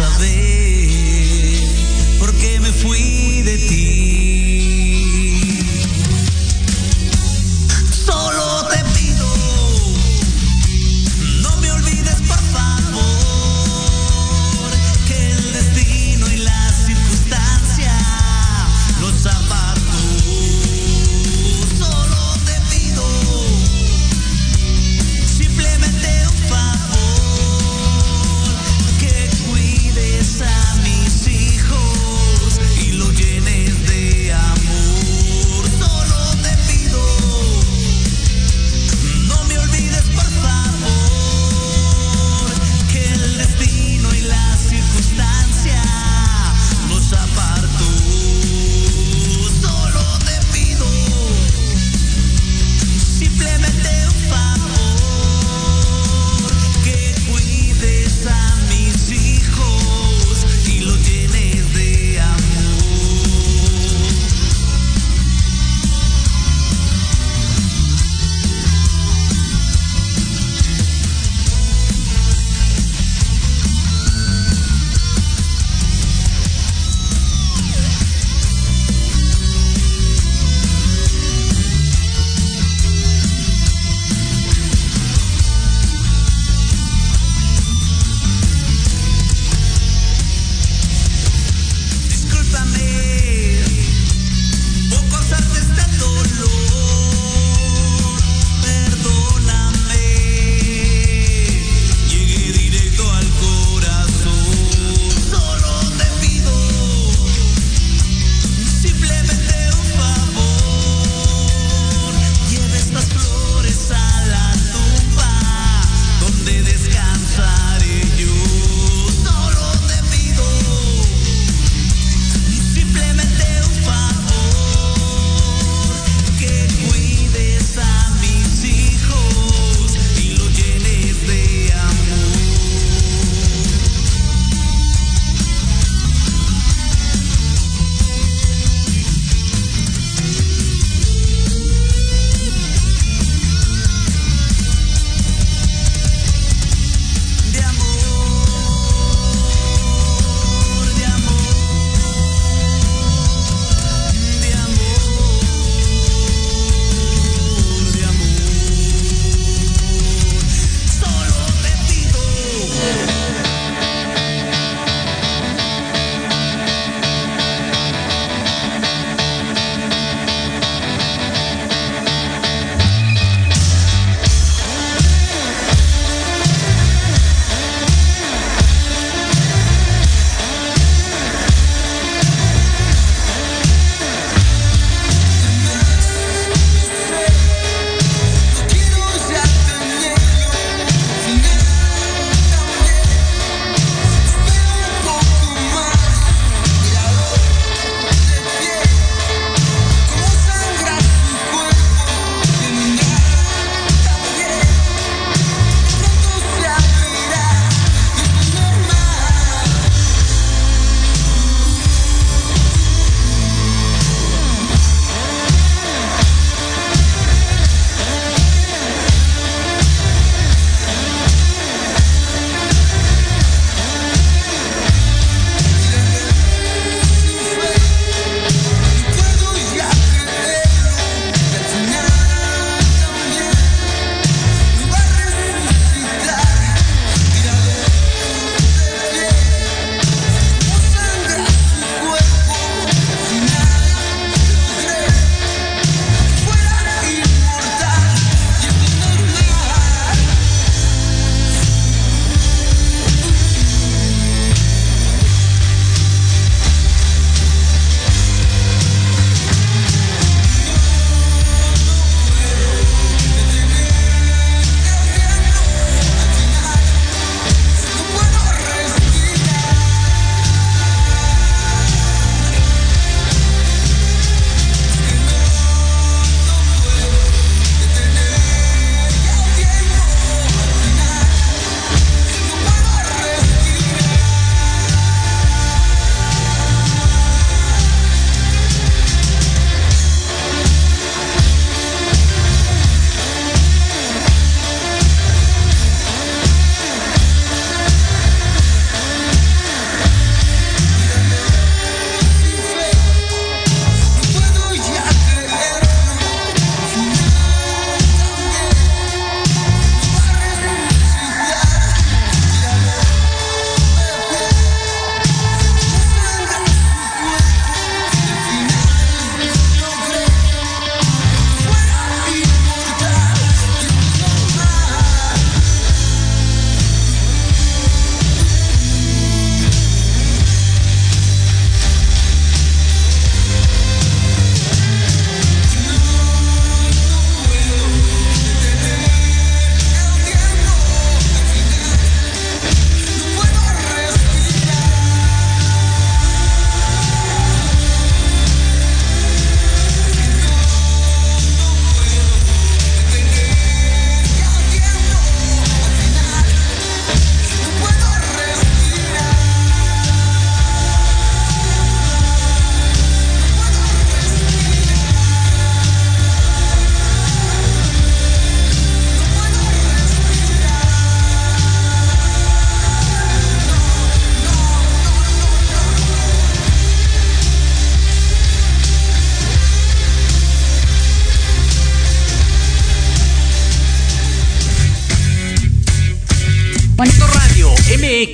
saber por qué me fui de ti.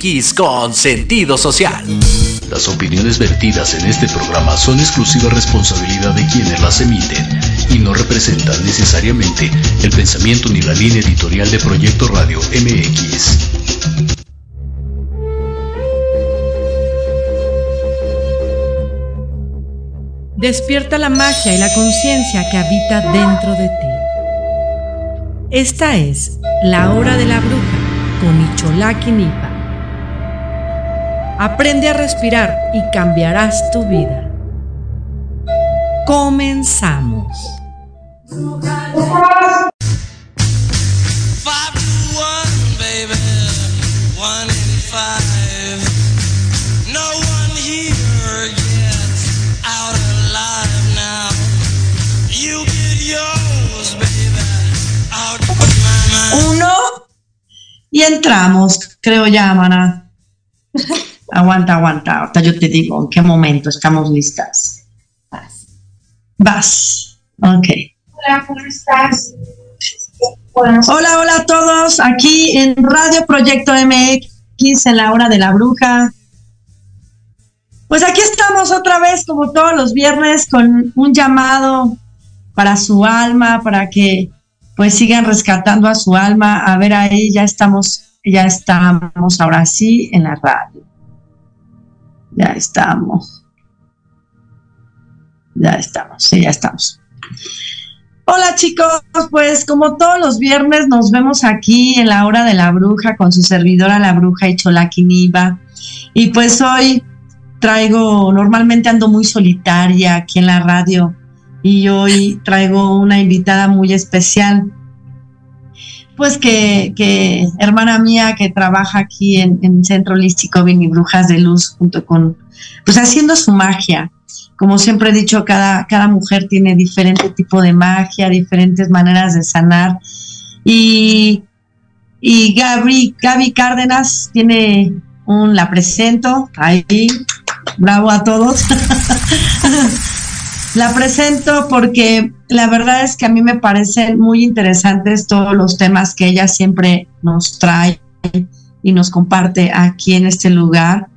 MX con sentido social. Las opiniones vertidas en este programa son exclusiva responsabilidad de quienes las emiten y no representan necesariamente el pensamiento ni la línea editorial de Proyecto Radio MX. Despierta la magia y la conciencia que habita dentro de ti. Esta es la hora de la bruja con Icholaki Nipa. Aprende a respirar y cambiarás tu vida. Comenzamos. Uno y entramos, creo ya, mana. aguanta, aguanta. Ahorita yo te digo en qué momento estamos listas. Vas. Vas. Ok. Hola, ¿cómo estás? Hola, hola a todos. Aquí en Radio Proyecto MX en la hora de la bruja. Pues aquí estamos otra vez, como todos los viernes, con un llamado para su alma, para que pues sigan rescatando a su alma. A ver, ahí ya estamos, ya estamos ahora sí en la radio. Ya estamos. Ya estamos, sí, ya estamos. Hola chicos, pues como todos los viernes nos vemos aquí en la hora de la bruja con su servidora la bruja y Cholaquiniba. Y pues hoy traigo, normalmente ando muy solitaria aquí en la radio y hoy traigo una invitada muy especial. Pues que, hermana mía que trabaja aquí en, en Centro Holístico y Brujas de Luz junto con, pues haciendo su magia. Como siempre he dicho, cada, cada mujer tiene diferente tipo de magia, diferentes maneras de sanar. Y, y Gaby Cárdenas tiene un, la presento, ahí, bravo a todos. La presento porque la verdad es que a mí me parecen muy interesantes todos los temas que ella siempre nos trae y nos comparte aquí en este lugar.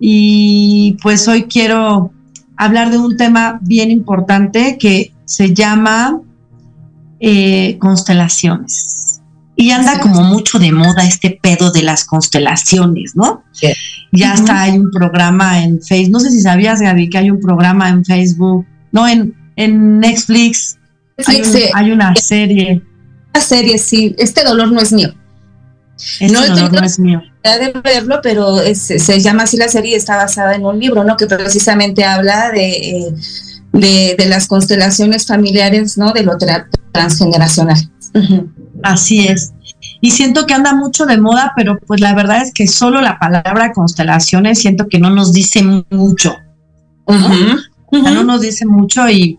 Y pues hoy quiero hablar de un tema bien importante que se llama eh, constelaciones. Y anda como mucho de moda este pedo de las constelaciones, ¿no? Sí. Ya hasta hay un programa en Facebook. No sé si sabías, Gaby, que hay un programa en Facebook no, en, en Netflix hay, un- Sí, hay una serie. Una serie, sí. Este dolor no es mío. Este No dolor no es mío. de verlo, pero es- se llama así la serie y está basada en un libro, ¿no? Que precisamente habla de, eh, de, de las constelaciones familiares, ¿no? De lo tra- transgeneracional. Así es. Y siento que anda mucho de moda, pero pues la verdad es que solo la palabra constelaciones siento que no nos dice mucho. Ujú. O sea, no nos dice mucho y,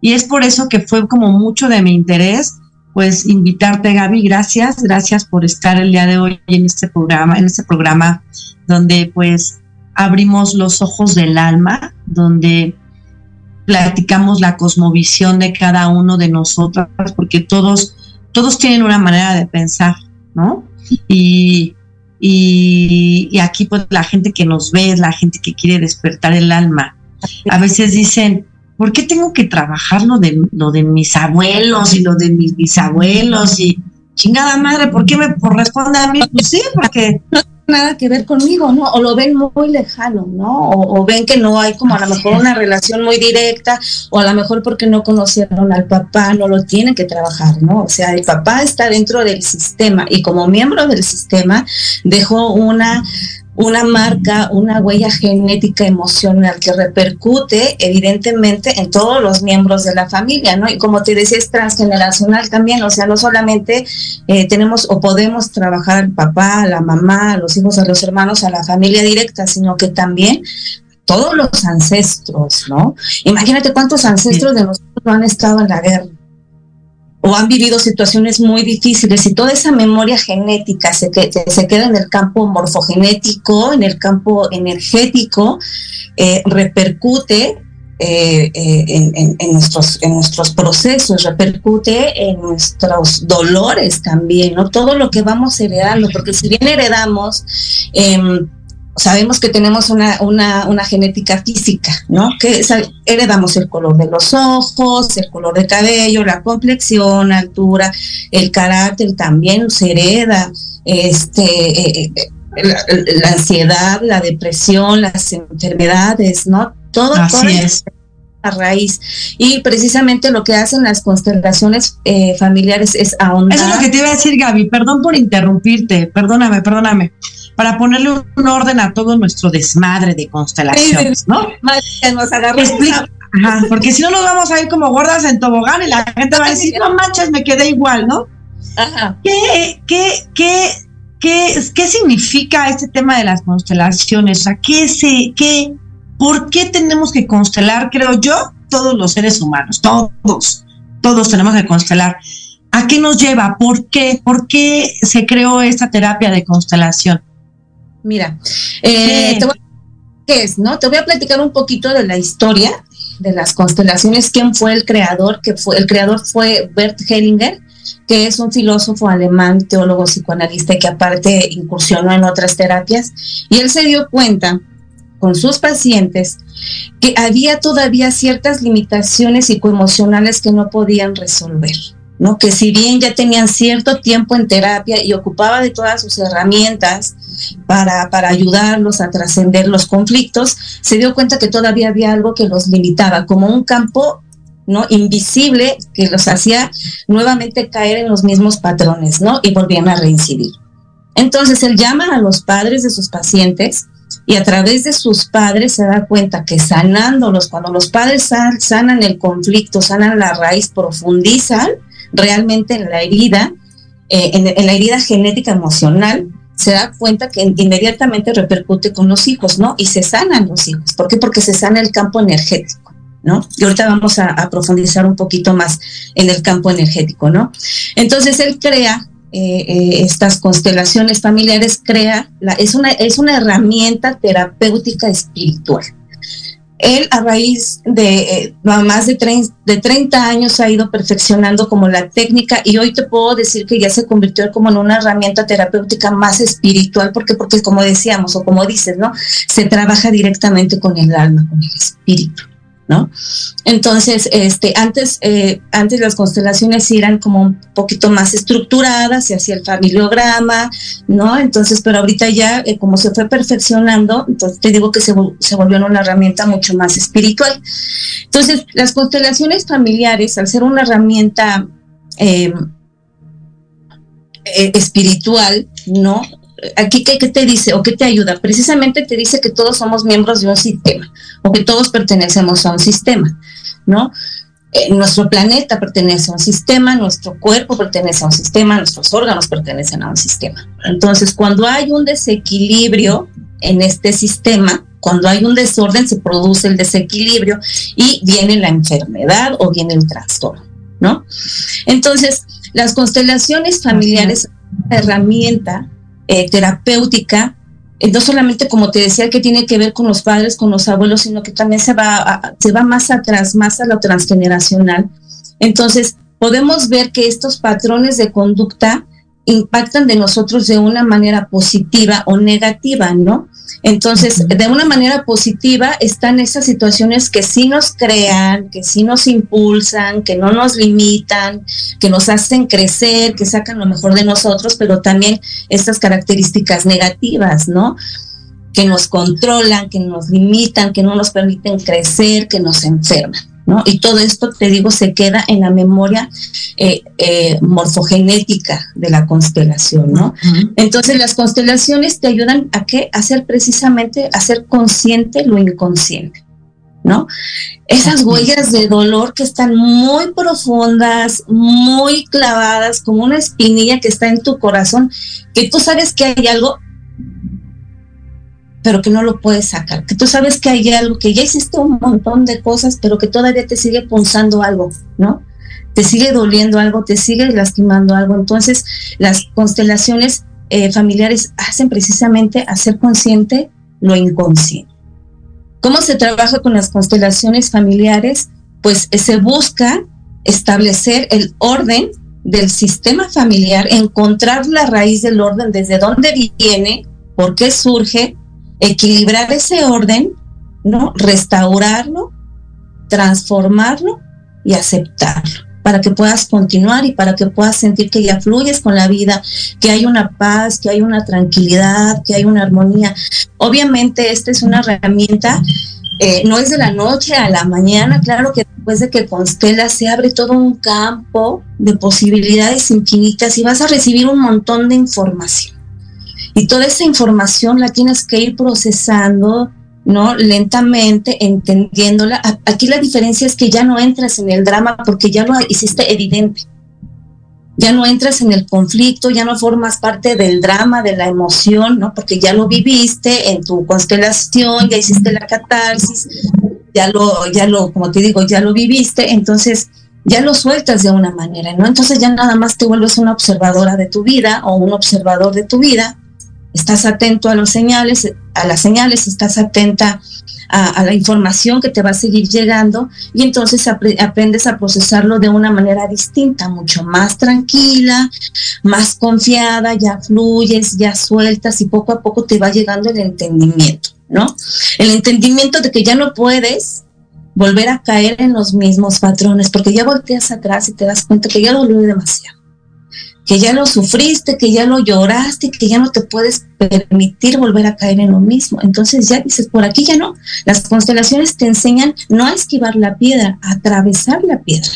y es por eso que fue como mucho de mi interés, pues invitarte, Gaby. Gracias, gracias por estar el día de hoy en este programa, en este programa donde pues abrimos los ojos del alma, donde platicamos la cosmovisión de cada uno de nosotros, porque todos, todos tienen una manera de pensar, ¿no? Y, y, y aquí pues la gente que nos ve es la gente que quiere despertar el alma a veces dicen, ¿por qué tengo que trabajar lo de, lo de mis abuelos y lo de mis bisabuelos? Y chingada madre, ¿por qué me corresponde a mí? Pues sí, porque nada que ver conmigo, ¿no? O lo ven muy lejano, ¿no? O, o ven que no hay como a lo mejor una relación muy directa, o a lo mejor porque no conocieron al papá, no lo tienen que trabajar, ¿no? O sea, el papá está dentro del sistema y como miembro del sistema dejó una una marca, una huella genética emocional que repercute evidentemente en todos los miembros de la familia, ¿no? Y como te decía, es transgeneracional también, o sea, no solamente eh, tenemos o podemos trabajar al papá, a la mamá, a los hijos, a los hermanos, a la familia directa, sino que también todos los ancestros, ¿no? Imagínate cuántos ancestros de nosotros no han estado en la guerra o han vivido situaciones muy difíciles y toda esa memoria genética se, se queda en el campo morfogenético, en el campo energético, eh, repercute eh, eh, en, nuestros, en nuestros procesos, repercute en nuestros dolores también, ¿no? Todo lo que vamos heredando, porque si bien heredamos, em, sabemos que tenemos una, una, genética física, ¿no? Que heredamos el color de los ojos, el color de cabello, la complexión, altura, el carácter también se hereda, este, eh, la, ansiedad, la depresión, las enfermedades, ¿no? Todo, Así es. A raíz. Y precisamente lo que hacen las constelaciones eh, familiares es ahondar. Eso es lo que te iba a decir, Gaby. Perdón por interrumpirte. Perdóname, perdóname. Para ponerle un orden a todo nuestro desmadre de constelaciones, ¿no? nos. Ajá, porque si no nos vamos a ir como gordas en tobogán y la gente va a decir, no manches, me quedé igual, ¿no? Ajá. ¿Qué, qué, qué, qué, qué significa este tema de las constelaciones? O sea, ¿qué se, qué, ¿Por qué tenemos que constelar? Creo yo, todos los seres humanos, todos, todos tenemos que constelar. ¿A qué nos lleva? ¿Por qué? ¿Por qué se creó esta terapia de constelación? Mira, eh, ¿qué es? No? Te voy a platicar un poquito de la historia de las constelaciones. ¿Quién fue el creador? Que fue el creador fue Bert Hellinger, que es un filósofo alemán, teólogo psicoanalista que aparte incursionó en otras terapias. Y él se dio cuenta con sus pacientes que había todavía ciertas limitaciones psicoemocionales que no podían resolver. ¿no? que si bien ya tenían cierto tiempo en terapia y ocupaba de todas sus herramientas para, para ayudarlos a trascender los conflictos, se dio cuenta que todavía había algo que los limitaba, como un campo ¿no? invisible que los hacía nuevamente caer en los mismos patrones ¿no? y volvían a reincidir. Entonces él llama a los padres de sus pacientes y a través de sus padres se da cuenta que sanándolos, cuando los padres sanan el conflicto, sanan la raíz, profundizan realmente en la herida, eh, en, la herida genética emocional, se da cuenta que inmediatamente repercute con los hijos, ¿no? Y se sanan los hijos. ¿Por qué? Porque se sana el campo energético, ¿no? Y ahorita vamos a, profundizar un poquito más en el campo energético, ¿no? Entonces él crea eh, eh, estas constelaciones familiares crea, la, es, una, es una herramienta terapéutica espiritual. Él a raíz de eh, más de, de 30 años ha ido perfeccionando como la técnica y hoy te puedo decir que ya se convirtió como en una herramienta terapéutica más espiritual porque porque como decíamos o como dices, ¿no? Se trabaja directamente con el alma, con el espíritu. ¿No? Entonces, este, antes, eh, antes las constelaciones eran como un poquito más estructuradas, se hacía el familiograma, ¿no? Entonces, pero ahorita ya, eh, como se fue perfeccionando, entonces te digo que se, se volvió una herramienta mucho más espiritual. Entonces, las constelaciones familiares, al ser una herramienta eh, espiritual, ¿no? Aquí ¿qué, te dice o qué te ayuda? Precisamente te dice que todos somos miembros de un sistema o que todos pertenecemos a un sistema, ¿no? Eh, nuestro planeta pertenece a un sistema, nuestro cuerpo pertenece a un sistema, nuestros órganos pertenecen a un sistema. Entonces, cuando hay un desequilibrio en este sistema, cuando hay un desorden, se produce el desequilibrio y viene la enfermedad o viene el trastorno, ¿no? Entonces, las constelaciones familiares, herramienta eh, terapéutica, eh, no solamente como te decía que tiene que ver con los padres, con los abuelos, sino que también se va, se va más atrás, más a lo transgeneracional. Entonces, podemos ver que estos patrones de conducta impactan de nosotros de una manera positiva o negativa, ¿no? Entonces, de una manera positiva están esas situaciones que sí nos crean, que sí nos impulsan, que no nos limitan, que nos hacen crecer, que sacan lo mejor de nosotros, pero también estas características negativas, ¿no? Que nos controlan, que nos limitan, que no nos permiten crecer, que nos enferman. Y todo esto, te digo, se queda en la memoria eh, eh, morfogenética de la constelación, ¿no? Entonces, las constelaciones te ayudan a qué? A hacer precisamente, a ser consciente lo inconsciente. ¿no? Esas huellas de dolor que están muy profundas, muy clavadas, como una espinilla que está en tu corazón, que tú sabes que hay algo, pero que no lo puedes sacar, que tú sabes que hay algo, que ya hiciste un montón de cosas, pero que todavía te sigue punzando algo, ¿no? Te sigue doliendo algo, te sigue lastimando algo. Entonces, las constelaciones eh, familiares hacen precisamente hacer consciente lo inconsciente. ¿Cómo se trabaja con las constelaciones familiares? Pues eh, se busca establecer el orden del sistema familiar, encontrar la raíz del orden, desde dónde viene, por qué surge, equilibrar ese orden, ¿no? Restaurarlo, transformarlo y aceptarlo para que puedas continuar y para que puedas sentir que ya fluyes con la vida, que hay una paz, que hay una tranquilidad, que hay una armonía. Obviamente esta es una herramienta, eh, no es de la noche a la mañana, claro que después de que constela se abre todo un campo de posibilidades infinitas y vas a recibir un montón de información. Y toda esa información la tienes que ir procesando, ¿no? Lentamente, entendiéndola. Aquí la diferencia es que ya no entras en el drama porque ya lo hiciste evidente. Ya no entras en el conflicto, ya no formas parte del drama, de la emoción, ¿no? Porque ya lo viviste en tu constelación, ya hiciste la catarsis, ya lo, ya lo, como te digo, ya lo viviste, entonces ya lo sueltas de una manera, ¿no? Entonces ya nada más te vuelves una observadora de tu vida o un observador de tu vida estás atento a los señales, a las señales, estás atenta a, la información que te va a seguir llegando y entonces aprendes a procesarlo de una manera distinta, mucho más tranquila, más confiada, ya fluyes, ya sueltas y poco a poco te va llegando el entendimiento, ¿no? El entendimiento de que ya no puedes volver a caer en los mismos patrones, porque ya volteas atrás y te das cuenta que ya lo demasiado que ya lo sufriste, que ya lo lloraste, que ya no te puedes permitir volver a caer en lo mismo. Entonces ya dices, por aquí ya no. Las constelaciones te enseñan no a esquivar la piedra, a atravesar la piedra,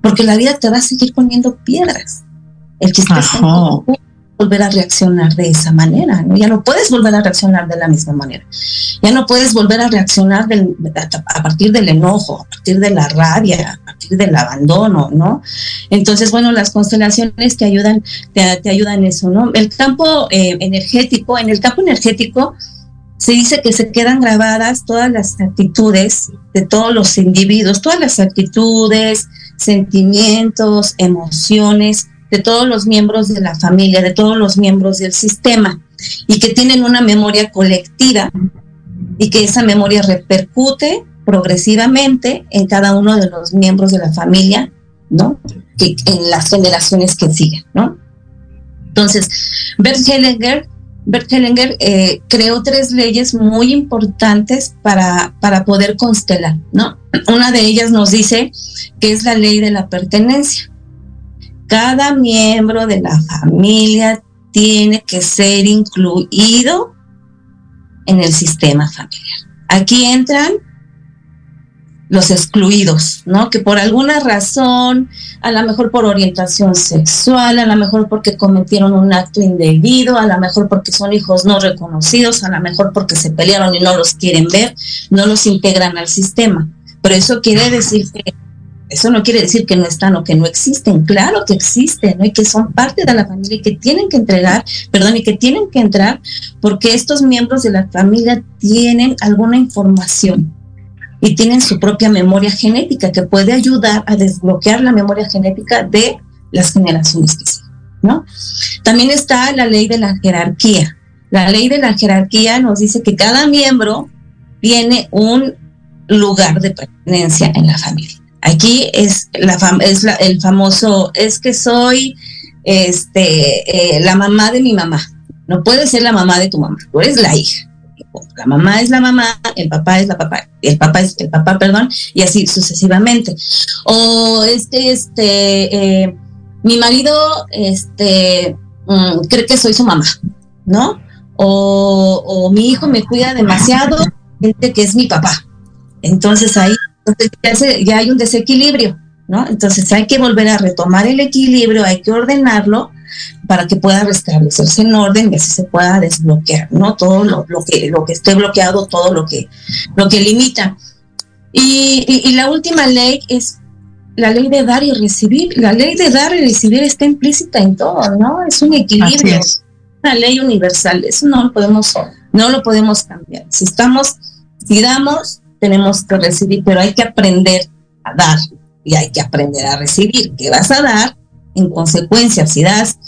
porque la vida te va a seguir poniendo piedras. El chiste es volver a reaccionar de esa manera, ¿no? Ya no puedes volver a reaccionar de la misma manera. Ya no puedes volver a reaccionar a partir del enojo, a partir de la rabia, a partir del abandono, ¿no? Entonces, bueno, las constelaciones te ayudan, te, ayudan eso, ¿no? El campo eh, energético, en el campo energético se dice que se quedan grabadas todas las actitudes de todos los individuos, todas las actitudes, sentimientos, emociones, de todos los miembros de la familia, de todos los miembros del sistema, y que tienen una memoria colectiva y que esa memoria repercute progresivamente en cada uno de los miembros de la familia, ¿no? En las generaciones que siguen, ¿no? Entonces, Bert Hellinger, Bert Hellinger eh, creó tres leyes muy importantes para, para poder constelar, ¿no? Una de ellas nos dice que es la ley de la pertenencia cada miembro de la familia tiene que ser incluido en el sistema familiar. Aquí entran los excluidos, ¿no? Que por alguna razón, a lo mejor por orientación sexual, a lo mejor porque cometieron un acto indebido, a lo mejor porque son hijos no reconocidos, a lo mejor porque se pelearon y no los quieren ver, no los integran al sistema. Pero eso quiere decir que eso no quiere decir que no están o que no existen, claro que existen, ¿no? Y que son parte de la familia y que tienen que entregar, perdón, y que tienen que entrar porque estos miembros de la familia tienen alguna información y tienen su propia memoria genética que puede ayudar a desbloquear la memoria genética de las generaciones que siguen, ¿no? También está la ley de la jerarquía. La ley de la jerarquía nos dice que cada miembro tiene un lugar de pertenencia en la familia. Aquí es, la es el famoso, es que soy este, eh, la mamá de mi mamá. No puedes ser la mamá de tu mamá, tú eres la hija. La mamá es la mamá, el papá es la papá, el papá es el papá, perdón, y así sucesivamente. O este, este, mi marido, este, mm, cree que soy su mamá, ¿no? O, o mi hijo me cuida demasiado, que es mi papá. Entonces ahí entonces ya, hay un desequilibrio, ¿no? Entonces hay que volver a retomar el equilibrio, hay que ordenarlo para que pueda restablecerse en orden y así se pueda desbloquear, ¿no? Todo lo, que, lo que esté bloqueado, todo lo que, lo que limita. Y, la última ley es la ley de dar y recibir. La ley de dar y recibir está implícita en todo, ¿no? Es un equilibrio, es. una ley universal, eso no lo podemos, no lo podemos cambiar. Si estamos, si damos, tenemos que recibir, pero hay que aprender a dar y hay que aprender a recibir. ¿Qué vas a dar? En consecuencia, si das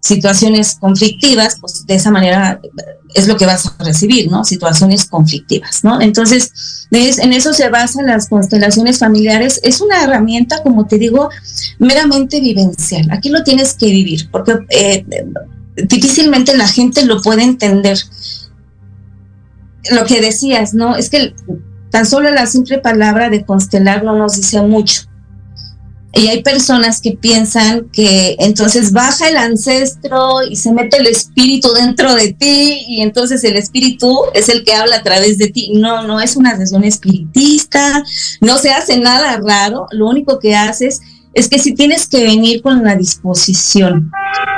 situaciones conflictivas, pues de esa manera es lo que vas a recibir, ¿no? Situaciones conflictivas, ¿no? Entonces, en eso se basan las constelaciones familiares. Es una herramienta, como te digo, meramente vivencial. Aquí lo tienes que vivir, porque eh, difícilmente la gente lo puede entender. Lo que decías, ¿no? Es que tan solo la simple palabra de constelar no nos dice mucho. Y hay personas que piensan que entonces baja el ancestro y se mete el espíritu dentro de ti y entonces el espíritu es el que habla a través de ti. No, no es una sesión espiritista, no se hace nada raro, lo único que haces es que si tienes que venir con la disposición,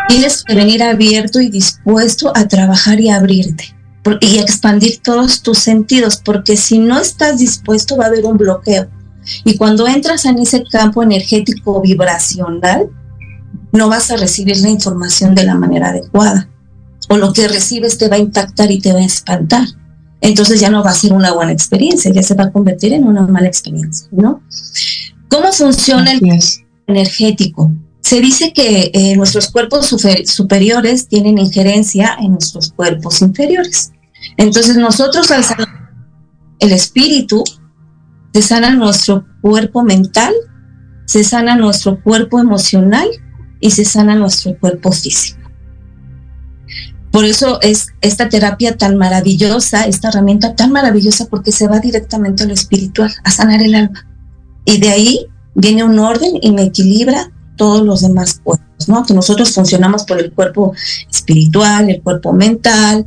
tienes que venir abierto y dispuesto a trabajar y abrirte y expandir todos tus sentidos, porque si no estás dispuesto va a haber un bloqueo y cuando entras en ese campo energético vibracional, no vas a recibir la información de la manera adecuada. O lo que recibes te va a impactar y te va a espantar. Entonces ya no va a ser una buena experiencia, ya se va a convertir en una mala experiencia, ¿no? ¿Cómo funciona el energético? Se dice que eh, nuestros cuerpos superiores tienen injerencia en nuestros cuerpos inferiores. Entonces nosotros al el espíritu se sana nuestro cuerpo mental, se sana nuestro cuerpo emocional y se sana nuestro cuerpo físico. Por eso es esta terapia tan maravillosa, esta herramienta tan maravillosa porque se va directamente a lo espiritual, a sanar el alma. Y de ahí viene un orden y me equilibra todos los demás cuerpos, ¿no? Que nosotros funcionamos por el cuerpo espiritual, el cuerpo mental,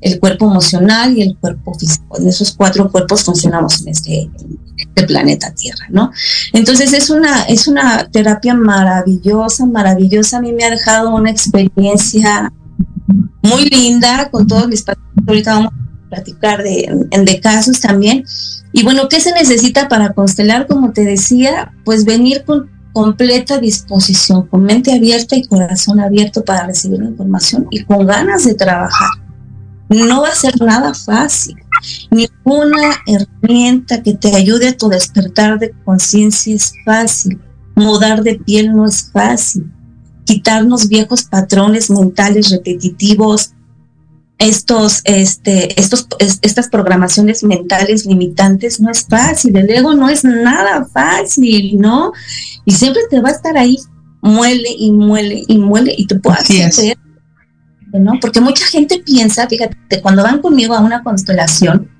el cuerpo emocional y el cuerpo físico. En esos cuatro cuerpos funcionamos en este, este planeta Tierra, ¿no? Entonces es una, es una terapia maravillosa, maravillosa. A mí me ha dejado una experiencia muy linda con todos mis pacientes. Ahorita vamos a platicar de, de casos también. Y bueno, ¿qué se necesita para constelar? Como te decía, pues venir con completa disposición, con mente abierta y corazón abierto para recibir la información y con ganas de trabajar. No va a ser nada fácil. Ninguna herramienta que te ayude a tu despertar de conciencia es fácil. Mudar de piel no es fácil. Quitarnos viejos patrones mentales repetitivos, estos, este, estos, estas programaciones mentales limitantes no es fácil. El ego no es nada fácil, ¿no? Y siempre te va a estar ahí, muele y muele y muele y te puedes hacer ¿no? Porque mucha gente piensa, fíjate, cuando van conmigo a una constelación,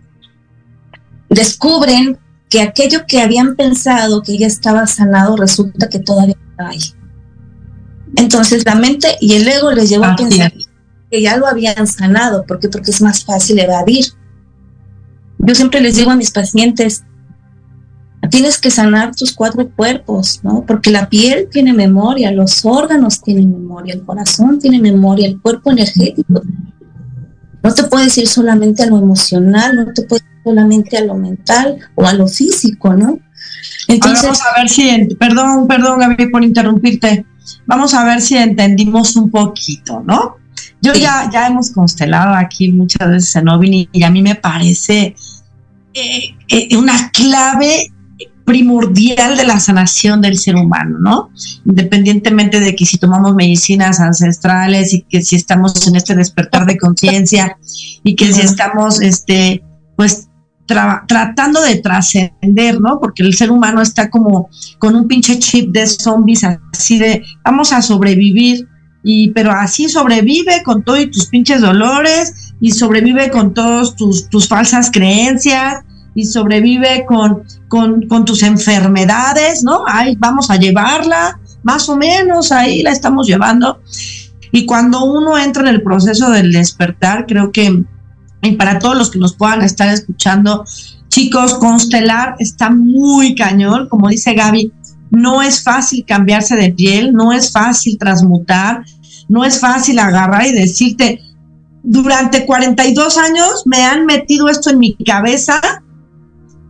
descubren que aquello que habían pensado que ya estaba sanado resulta que todavía está ahí. Entonces la mente y el ego les llevó a pensar que ya lo habían sanado. ¿Por qué? Porque es más fácil evadir. Yo siempre les digo a mis pacientes, tienes que sanar tus cuatro cuerpos, ¿no? Porque la piel tiene memoria, los órganos tienen memoria, el corazón tiene memoria, el cuerpo energético. No te puedes ir solamente a lo emocional, no te puedes ir solamente a lo mental o a lo físico, ¿no? Entonces, vamos a ver si, perdón, perdón, Gaby, por interrumpirte. Vamos a ver si entendimos un poquito, ¿no? Yo ya, ya hemos constelado aquí muchas veces en Ovini y a mí me parece eh, eh, una clave primordial de la sanación del ser humano, ¿no? Independientemente de que si tomamos medicinas ancestrales y que si estamos en este despertar de conciencia y que si estamos, este, pues tratando de trascender, ¿no? Porque el ser humano está como con un pinche chip de zombies así de vamos a sobrevivir y pero así sobrevive con todos tus pinches dolores y sobrevive con todos tus, tus falsas creencias y sobrevive con, con, tus enfermedades, ¿no? Ahí vamos a llevarla, más o menos ahí la estamos llevando. Y cuando uno entra en el proceso del despertar, creo que, y para todos los que nos puedan estar escuchando, chicos, constelar está muy cañón, como dice Gaby, no es fácil cambiarse de piel, no es fácil transmutar, no es fácil agarrar y decirte, durante 42 años me han metido esto en mi cabeza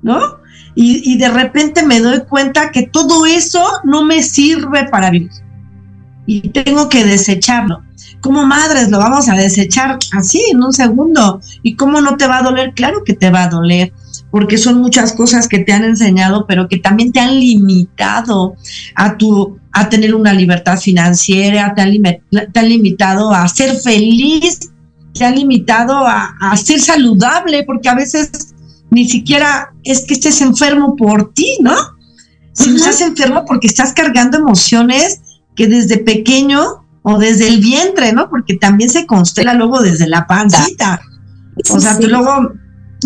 ¿no? Y, de repente me doy cuenta que todo eso no me sirve para vivir. Y tengo que desecharlo. Como madres lo vamos a desechar así en un segundo. ¿Y cómo no te va a doler? Claro que te va a doler, porque son muchas cosas que te han enseñado, pero que también te han limitado a tu a tener una libertad financiera, te han, te han limitado a ser feliz te ha limitado a, a ser saludable, porque a veces ni siquiera es que estés enfermo por ti, ¿no? Si estás enfermo porque estás cargando emociones que desde pequeño o desde el vientre, ¿no? Porque también se constela luego desde la pancita. O sea, tú luego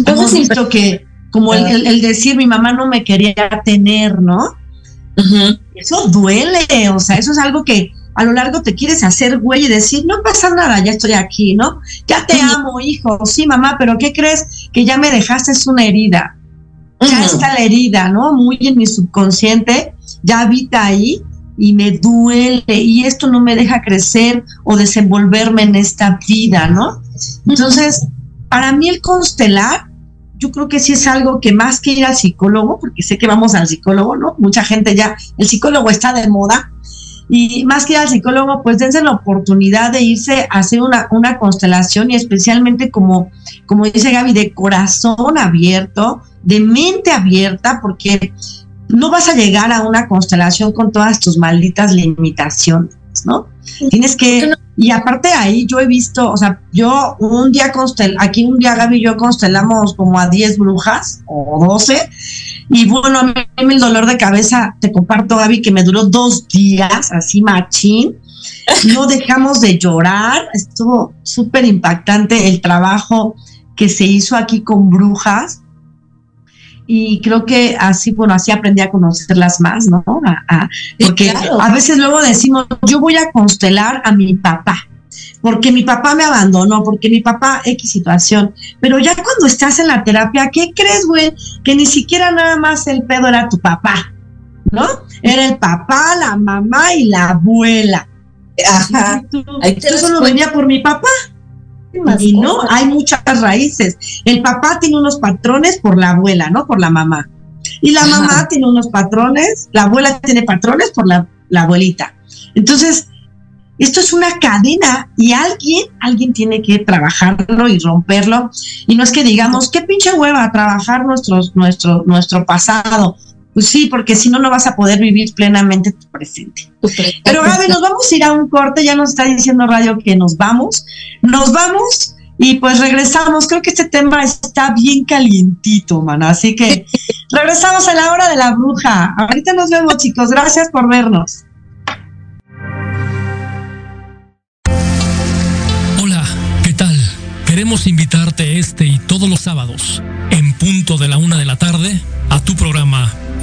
hemos visto que como el, el, decir mi mamá no me quería tener, ¿no? Eso duele, o sea, eso es algo que a lo largo te quieres hacer güey y decir, no pasa nada, ya estoy aquí, ¿no? Ya te amo, hijo, sí, mamá, pero ¿qué crees? Que ya me dejaste es una herida. Ya está la herida, ¿no? Muy en mi subconsciente, ya habita ahí y me duele y esto no me deja crecer o desenvolverme en esta vida, ¿no? Entonces, para mí el constelar, yo creo que sí es algo que más que ir al psicólogo, porque sé que vamos al psicólogo, ¿no? Mucha gente ya, el psicólogo está de moda, y más que ir al psicólogo, pues dense la oportunidad de irse a hacer una, una constelación y especialmente como, como dice Gaby, de corazón abierto, de mente abierta, porque no vas a llegar a una constelación con todas tus malditas limitaciones, ¿no? Tienes que, y aparte ahí yo he visto, o sea, yo un día constel, aquí un día Gaby y yo constelamos como a 10 brujas o 12, y bueno, a mí el dolor de cabeza, te comparto Gaby, que me duró dos días, así machín, no dejamos de llorar, estuvo súper impactante el trabajo que se hizo aquí con brujas, y creo que así, bueno, así aprendí a conocerlas más, ¿no? porque a veces luego decimos, yo voy a constelar a mi papá, porque mi papá me abandonó, porque mi papá X situación, pero ya cuando estás en la terapia, ¿qué crees, güey? Que ni siquiera nada más el pedo era tu papá, ¿no? Era el papá, la mamá y la abuela. Ajá. Yo solo venía por mi papá. Y no, hay muchas raíces. El papá tiene unos patrones por la abuela, ¿no? Por la mamá. Y la mamá tiene unos patrones, la abuela tiene patrones por la, la abuelita. Entonces, esto es una cadena y alguien, alguien tiene que trabajarlo y romperlo. Y no es que digamos, qué pinche hueva trabajar nuestro, nuestro, nuestro pasado. Pues sí, porque si no, no vas a poder vivir plenamente tu presente. Pero Gaby, nos vamos a ir a un corte, ya nos está diciendo Radio que nos vamos. Nos vamos y pues regresamos. Creo que este tema está bien calientito, man. Así que regresamos a la hora de la bruja. Ahorita nos vemos, chicos. Gracias por vernos. Hola, ¿qué tal? Queremos invitarte este y todos los sábados, en punto de la una de la tarde, a tu programa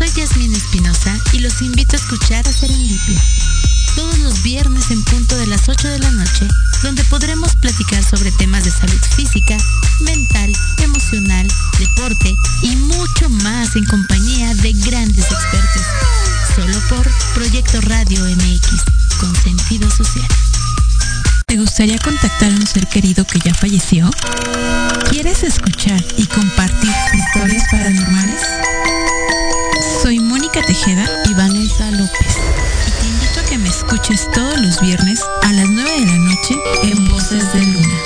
Soy Yasmin Espinosa y los invito a escuchar a Serendipia. Todos los viernes en punto de las 8 de la noche, donde podremos platicar sobre temas de salud física, mental, emocional, deporte y mucho más en compañía de grandes expertos. Solo por Proyecto Radio MX, con sentido social. ¿Te gustaría contactar a un ser querido que ya falleció? ¿Quieres escuchar y compartir historias paranormales? Y Vanessa López. Y te invito a que me escuches todos los viernes a las 9 de la noche en Voces de Luna.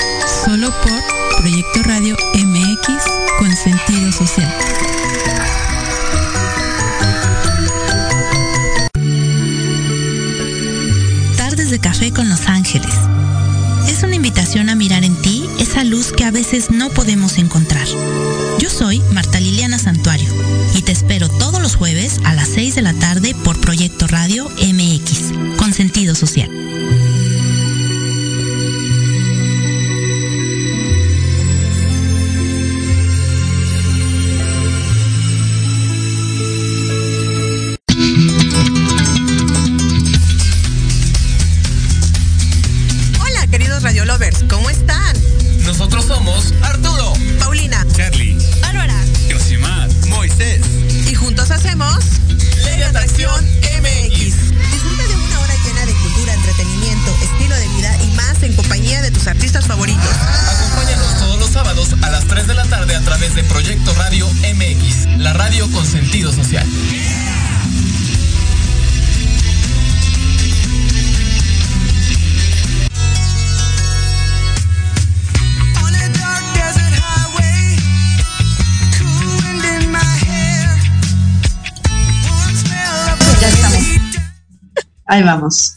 Solo por Proyecto Radio MX con sentido social. Tardes de café con Los Ángeles. Es una invitación a mirar en ti esa luz que a veces no podemos encontrar.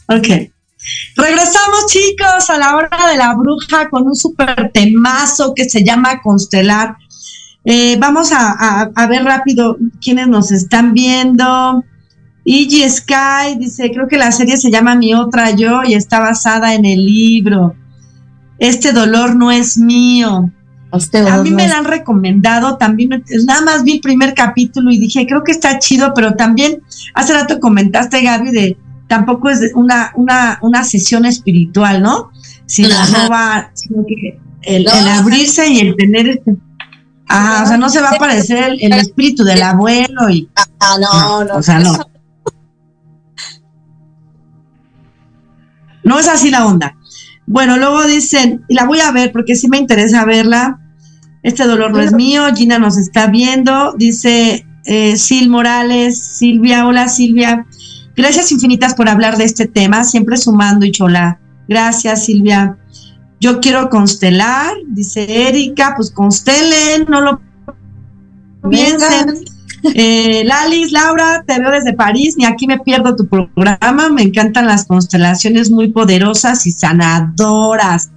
Ok. Regresamos, chicos, a la hora de la bruja con un super temazo que se llama Constelar. Eh, vamos a, a- a ver rápido quiénes nos están viendo. Iggy Sky dice, creo que la serie se llama Mi otra yo y está basada en el libro. Este dolor no es mío. Este A mí no me la han recomendado, también nada más vi el primer capítulo y dije, creo que está chido, pero también hace rato comentaste, Gaby, de tampoco es una, una, una sesión espiritual, ¿no? Sino no va, sino que el, No, el ajá. abrirse y el tener este. Ajá, o sea, no se va a aparecer el, el espíritu del abuelo y. Ah, no, no. o sea, no. No es así la onda. Bueno, luego dicen, y la voy a ver porque sí me interesa verla. Este dolor no es mío, Gina nos está viendo, dice eh, Sil Morales, Silvia, hola Silvia. Gracias infinitas por hablar de este tema, siempre sumando y chola. Gracias Silvia. Yo quiero constelar, dice Erika, pues constelen, no lo piensen. Eh, Lalis, Laura, te veo desde París, ni aquí me pierdo tu programa. Me encantan las constelaciones muy poderosas y sanadoras.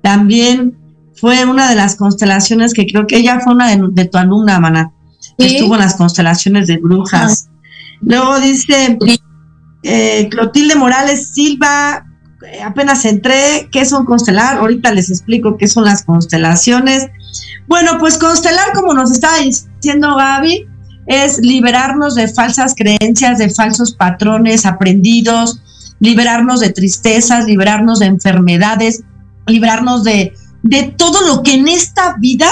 También fue una de las constelaciones que creo que ella fue una de, de tu alumna, Mana. que Sí. Estuvo en las constelaciones de brujas. Luego dice eh, Clotilde Morales Silva, eh, apenas entré, ¿qué es un constelar? Ahorita les explico qué son las constelaciones. Bueno, pues constelar, como nos estaba diciendo Gaby, es liberarnos de falsas creencias, de falsos patrones aprendidos, liberarnos de tristezas, liberarnos de enfermedades, librarnos de, de todo lo que en esta vida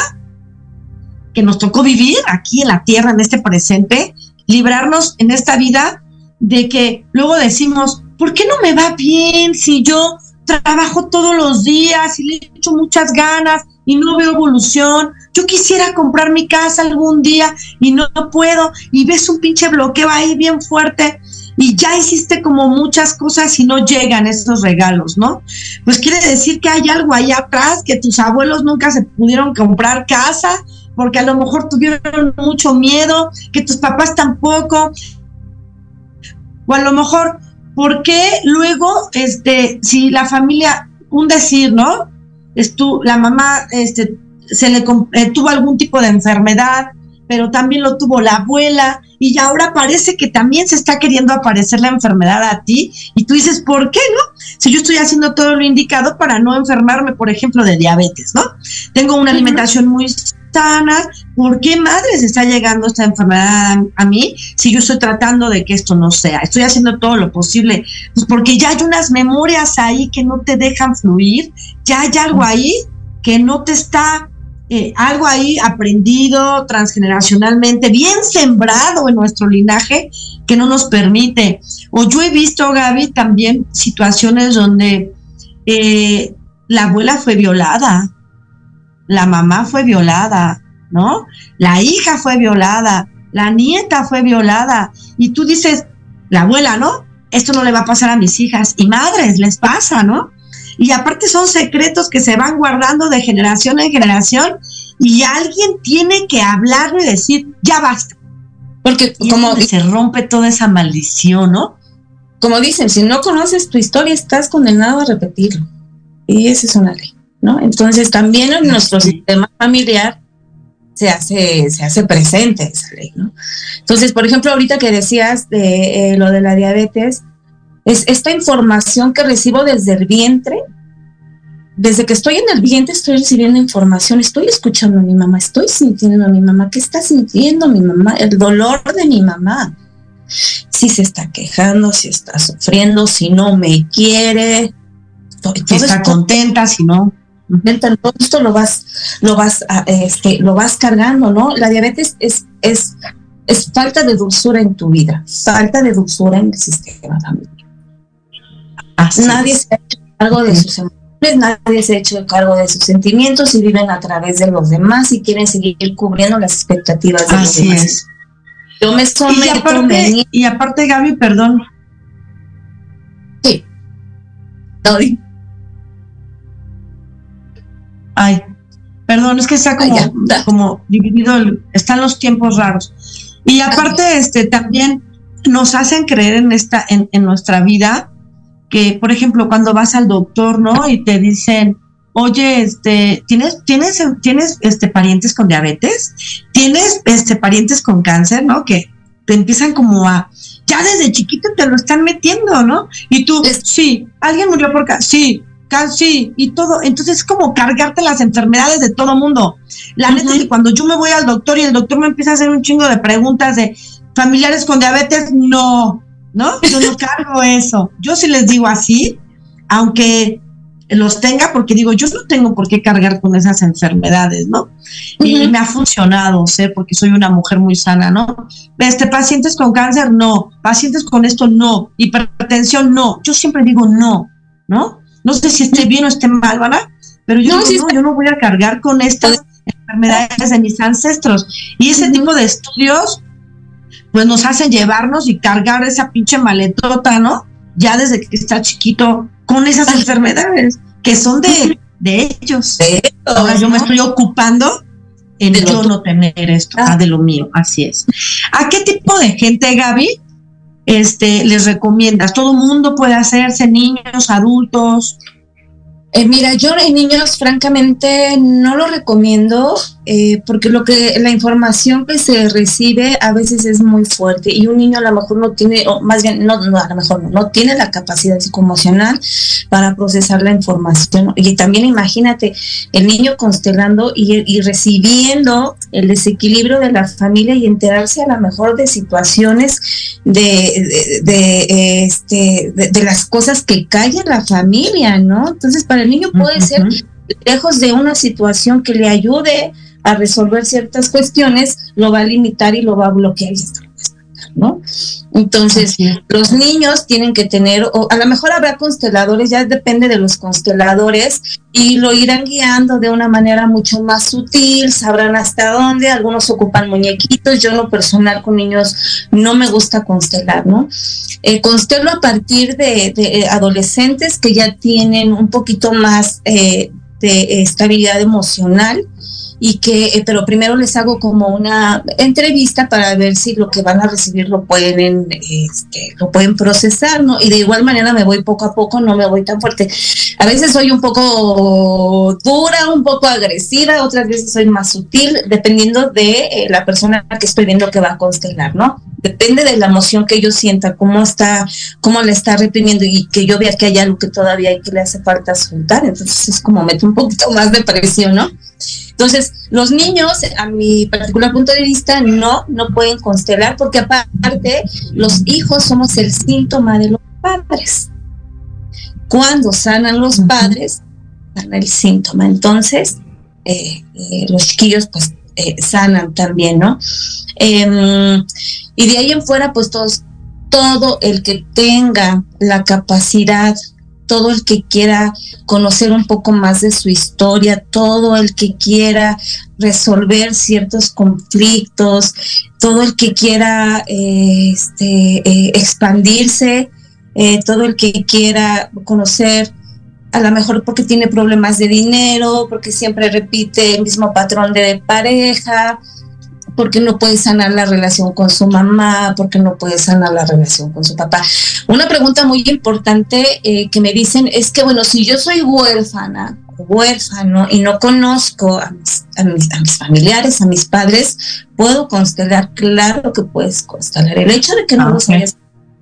que nos tocó vivir aquí en la tierra, en este presente, librarnos en esta vida de que luego decimos, ¿por qué no me va bien si yo trabajo todos los días y le echo muchas ganas y no veo evolución? Yo quisiera comprar mi casa algún día y no puedo y ves un pinche bloqueo ahí bien fuerte y ya hiciste como muchas cosas y no llegan esos regalos, ¿no? Pues quiere decir que hay algo ahí atrás, que tus abuelos nunca se pudieron comprar casa porque a lo mejor tuvieron mucho miedo, que tus papás tampoco, o a lo mejor, ¿por qué luego, este, si la familia, un decir, ¿no? Es tú, la mamá, este, se le eh, tuvo algún tipo de enfermedad, pero también lo tuvo la abuela, y ahora parece que también se está queriendo aparecer la enfermedad a ti, y tú dices, ¿por qué no? Si yo estoy haciendo todo lo indicado para no enfermarme, por ejemplo, de diabetes, ¿no? Tengo una alimentación muy sana, ¿por qué madres está llegando esta enfermedad a, a mí si yo estoy tratando de que esto no sea? Estoy haciendo todo lo posible, pues porque ya hay unas memorias ahí que no te dejan fluir, ya hay algo ahí que no te está, eh, algo ahí aprendido transgeneracionalmente, bien sembrado en nuestro linaje, que no nos permite. O yo he visto, Gaby, también situaciones donde eh, la abuela fue violada, la mamá fue violada, ¿no? La hija fue violada, la nieta fue violada. Y tú dices, la abuela, ¿no? Esto no le va a pasar a mis hijas. Y madres, les pasa, ¿no? Y aparte son secretos que se van guardando de generación en generación y alguien tiene que hablarlo y decir, ya basta. Porque Y como, como se rompe toda esa maldición, ¿no? como dicen, si no conoces tu historia, estás condenado a repetirlo. Y esa es una ley, ¿no? Entonces también en nuestro sistema familiar se hace, se hace presente esa ley, ¿no? Entonces, por ejemplo, ahorita que decías de eh, lo de la diabetes, es esta información que recibo desde el vientre, desde que estoy en el vientre estoy recibiendo información, estoy escuchando a mi mamá, estoy sintiendo a mi mamá, ¿qué está sintiendo mi mamá? El dolor de mi mamá. Si se está quejando, si está sufriendo, si no me quiere. Si todo está esto- contenta, si no. Todo esto lo vas, lo vas, a- este, lo vas cargando, ¿no? La diabetes es, es, es falta de dulzura en tu vida, falta de dulzura en el sistema familiar. Así Nadie es. se ha hecho cargo de sus emociones, nadie se ha hecho cargo de sus sentimientos y viven a través de los demás y quieren seguir cubriendo las expectativas de Así los demás. es. Yo me Y someto, me aparte, y aparte, Gaby, perdón, Sí. No, Ay, perdón, es que está como, Ay, como dividido, el- están los tiempos raros. Y aparte, este, también nos hacen creer en esta, en, en nuestra vida, que, por ejemplo, cuando vas al doctor, ¿no? Y te dicen, oye, este, ¿tienes, tienes, tienes, este, parientes con diabetes? ¿Tienes, este, parientes con cáncer, ¿no? Que te empiezan como a, ya desde chiquito te lo están metiendo, ¿no? Y tú, sí, alguien murió por cáncer, sí, sí, y todo. Entonces es como cargarte las enfermedades de todo mundo. La neta es que cuando yo me voy al doctor y el doctor me empieza a hacer un chingo de preguntas de familiares con diabetes, no, ¿no? Yo no cargo eso. Yo sí les digo así, aunque los tenga, porque digo, yo no tengo por qué cargar con esas enfermedades, ¿no? Y me ha funcionado, sé, porque soy una mujer muy sana, ¿no? Este, pacientes con cáncer, no. Pacientes con esto, no. Hipertensión, no. Yo siempre digo no, ¿no? No sé si esté bien o esté mal, ¿verdad? Pero yo No, digo, yo no voy a cargar con estas enfermedades de mis ancestros. Y ese tipo de estudios, pues nos hacen llevarnos y cargar esa pinche maletota, ¿no? Ya desde que está chiquito, con esas enfermedades que son de, de ellos. Ahora yo me estoy ocupando en yo no tener esto, ah, de lo mío, así es. ¿A qué tipo de gente, Gaby, este, les recomiendas? ¿Todo mundo puede hacerse, niños, adultos? Eh, mira, yo en niños, francamente, no lo recomiendo eh, porque lo que la información que se recibe a veces es muy fuerte y un niño a lo mejor no tiene, o más bien, no, no, a lo mejor no, no tiene la capacidad psicoemocional para procesar la información. Y también imagínate el niño constelando y, y recibiendo el desequilibrio de la familia y enterarse a lo mejor de situaciones de, de, de, este, de, de las cosas que calla la familia, ¿no? Entonces, para el niño puede ser lejos de una situación que le ayude a resolver ciertas cuestiones, lo va a limitar y lo va a bloquear y esto lo va a espantar, ¿no? Entonces, los niños tienen que tener, o a lo mejor habrá consteladores, ya depende de los consteladores, y lo irán guiando de una manera mucho más sutil, sabrán hasta dónde, algunos ocupan muñequitos, yo en lo personal con niños no me gusta constelar, ¿no? Eh, constelo a partir de, de, eh, adolescentes que ya tienen un poquito más eh, de estabilidad emocional y que, eh, pero primero les hago como una entrevista para ver si lo que van a recibir lo pueden, este, lo pueden procesar, ¿no? Y de igual manera me voy poco a poco, no me voy tan fuerte. A veces soy un poco dura, un poco agresiva, otras veces soy más sutil, dependiendo de eh, la persona que estoy viendo que va a constelar, ¿no? Depende de la emoción que yo sienta, cómo está, cómo le está reprimiendo y que yo vea que hay algo que todavía hay que le hace falta soltar. Entonces es como meto un poquito más de presión, ¿no? Entonces, los niños, a mi particular punto de vista, no, no pueden constelar porque aparte los hijos somos el síntoma de los padres. Cuando sanan los padres, sana el síntoma. Entonces, eh, eh, los chiquillos pues eh, sanan también, ¿no? Eh, y de ahí en fuera, pues todos, todo el que tenga la capacidad todo el que quiera conocer un poco más de su historia, todo el que quiera resolver ciertos conflictos, todo el que quiera eh, este, eh, expandirse, eh, todo el que quiera conocer, a lo mejor porque tiene problemas de dinero, porque siempre repite el mismo patrón de pareja, porque no puede sanar la relación con su mamá, porque no puede sanar la relación con su papá. Una pregunta muy importante eh, que me dicen es que, bueno, si yo soy huérfana, huérfano y no conozco a mis, a mis, a mis familiares, a mis padres, ¿puedo constelar? Claro que puedes constelar. El hecho de que no Ah, los hayas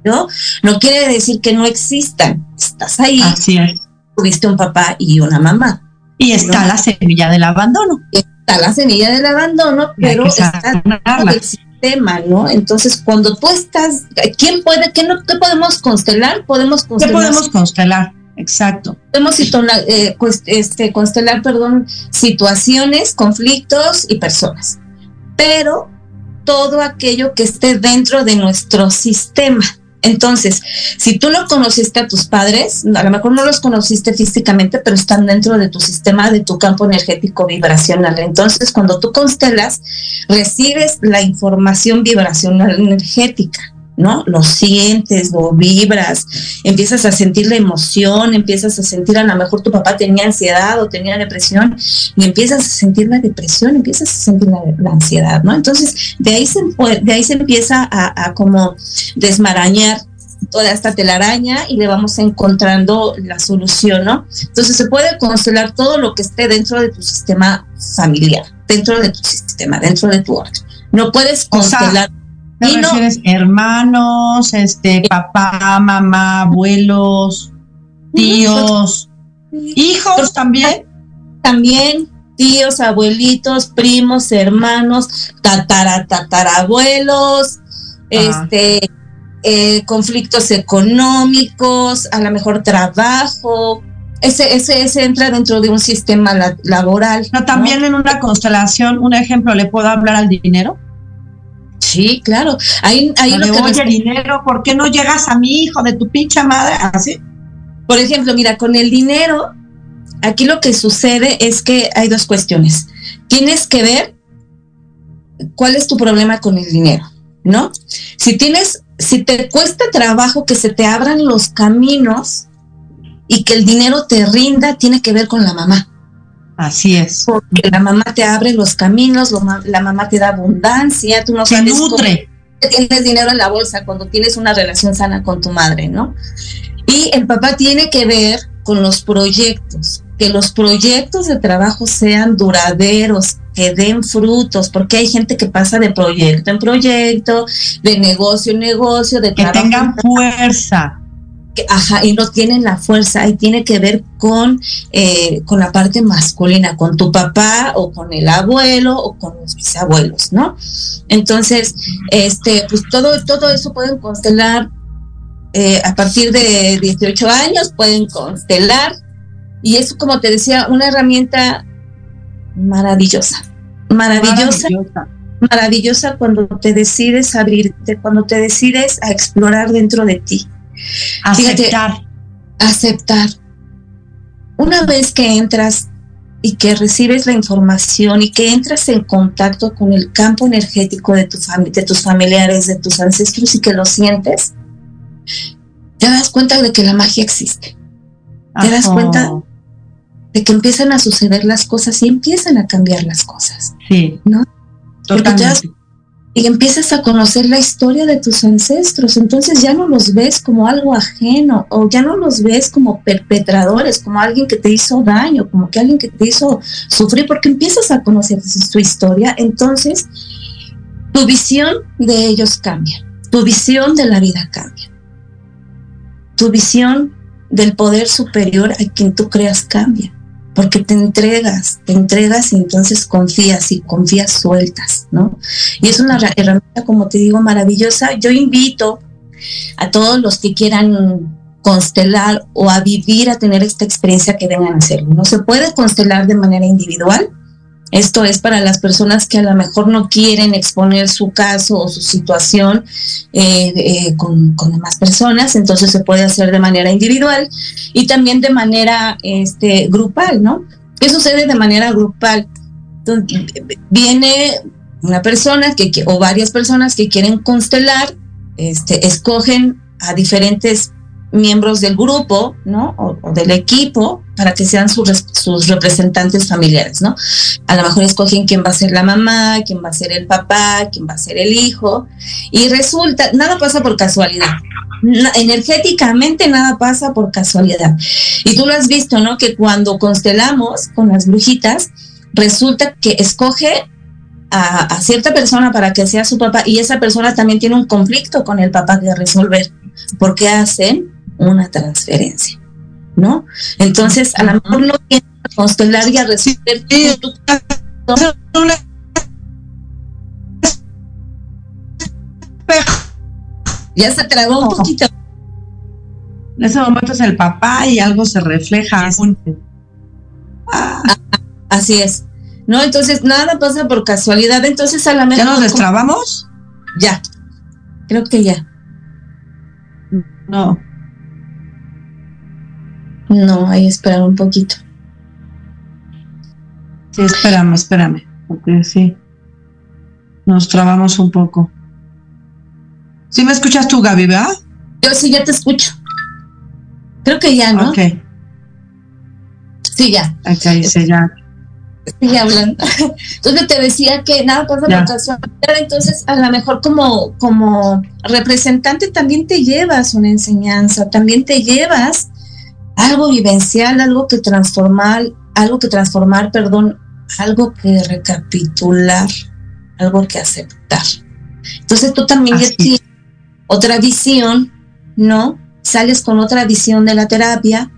conocido no quiere decir que no existan. Estás ahí, Así es. tuviste un papá y una mamá. Y está No. la semilla del abandono. Está la semilla del abandono, pero está el sistema, ¿no? Entonces, cuando tú estás, ¿quién puede, qué no qué podemos constelar? Podemos ¿Qué constelar, podemos constelar? Exacto. podemos eh, este, constelar, perdón, situaciones, conflictos y personas. Pero todo aquello que esté dentro de nuestro sistema, Entonces, si tú no conociste a tus padres, a lo mejor no los conociste físicamente, pero están dentro de tu sistema, de tu campo energético vibracional. Entonces, cuando tú constelas, recibes la información vibracional energética. ¿No? Lo sientes, lo vibras, empiezas a sentir la emoción, empiezas a sentir a lo mejor tu papá tenía ansiedad o tenía depresión y empiezas a sentir la depresión, empiezas a sentir la, ansiedad, ¿no? Entonces, de ahí se, de ahí se empieza a, como desmarañar toda esta telaraña y le vamos encontrando la solución, ¿no? Entonces se puede constelar todo lo que esté dentro de tu sistema familiar, dentro de tu sistema, dentro de tu orden. No puedes constelar ¿Te refieres hermanos, este, papá, mamá, abuelos, tíos, hijos también? También tíos, abuelitos, primos, hermanos, tatara, tatarabuelos, este, eh, conflictos económicos, a lo mejor trabajo. Ese, ese, ese entra dentro de un sistema laboral. Pero también en una constelación, un ejemplo, ¿le puedo hablar al dinero? Sí, claro. Ahí, ahí lo que oye, dinero, ¿por qué no llegas a mi hijo de tu pincha madre? Así. Por ejemplo, mira, con el dinero, aquí lo que sucede es que hay dos cuestiones. Tienes que ver cuál es tu problema con el dinero, ¿no? Si tienes, si te cuesta trabajo que se te abran los caminos y que el dinero te rinda, tiene que ver con la mamá. Así es. Porque la mamá te abre los caminos, la mamá te da abundancia, tú no te sabes nutre. Cómo tienes dinero en la bolsa cuando tienes una relación sana con tu madre, ¿no? Y el papá tiene que ver con los proyectos, que los proyectos de trabajo sean duraderos, que den frutos, porque hay gente que pasa de proyecto en proyecto, de negocio en negocio, de que tengan fuerza ajá, y no tienen la fuerza, y tiene que ver con, eh, con la parte masculina, con tu papá o con el abuelo o con los bisabuelos, ¿no? Entonces, este, pues todo, todo eso pueden constelar eh, a partir de 18 años, pueden constelar, y es como te decía, una herramienta maravillosa, maravillosa. maravillosa maravillosa cuando te decides abrirte, cuando te decides a explorar dentro de ti. Aceptar. aceptar. Una vez que entras y que recibes la información y que entras en contacto con el campo energético de, tu de tus familiares, de tus ancestros y que lo sientes, te das cuenta de que la magia existe. Te das cuenta de que empiezan a suceder las cosas y empiezan a cambiar las cosas. Sí. ¿No? Y empiezas a conocer la historia de tus ancestros, entonces ya no los ves como algo ajeno o ya no los ves como perpetradores, como alguien que te hizo daño, como que alguien que te hizo sufrir, porque empiezas a conocer su historia, entonces tu visión de ellos cambia, tu visión de la vida cambia, tu visión del poder superior a quien tú creas cambia porque te entregas, te entregas y entonces confías y confías sueltas, ¿no? Y es una herramienta, como te digo, maravillosa. Yo invito a todos los que quieran constelar o a vivir, a tener esta experiencia que vengan a hacerlo. No se puede constelar de manera individual, esto es para las personas que a lo mejor no quieren exponer su caso o su situación eh, eh, con, demás personas, entonces se puede hacer de manera individual y también de manera este, grupal, ¿no? ¿Qué sucede de manera grupal? viene una persona que, o varias personas que quieren constelar, este, escogen a diferentes miembros del grupo, ¿no? O, del equipo para que sean sus, representantes familiares, ¿no? A lo mejor escogen quién va a ser la mamá, quién va a ser el papá, quién va a ser el hijo, y resulta, nada pasa por casualidad. energéticamente nada pasa por casualidad. Y tú lo has visto, ¿no? Que cuando constelamos con las brujitas, resulta que escoge a, a, cierta persona para que sea su papá y esa persona también tiene un conflicto con el papá que resolver. porque hacen una transferencia, ¿no? Entonces, a lo mejor no tienes a constelar y a resolver tu Ya se trabó un poquito. En ese momento es el papá y algo se refleja. Ah, así es. No, entonces nada pasa por casualidad. Entonces a la mejor. ¿Ya nos destrabamos? Ya. Creo que ya. No. No, hay que esperar un poquito. Sí, espérame, espérame, porque sí. Nos trabamos un poco. ¿Sí me escuchas tú, Gaby, verdad? Yo sí, ya te escucho. Creo que ya, ¿no? Ok. Sí, ya. Acá dice ya. Sigue hablando. Entonces te decía que nada pasa Ya. por casualidad. Entonces, a lo mejor como, como representante también te llevas una enseñanza, también te llevas algo vivencial, algo que transformar, algo que transformar, perdón, algo que recapitular, algo que aceptar. Entonces tú también ya tienes otra visión, ¿no? Sales con otra visión de la terapia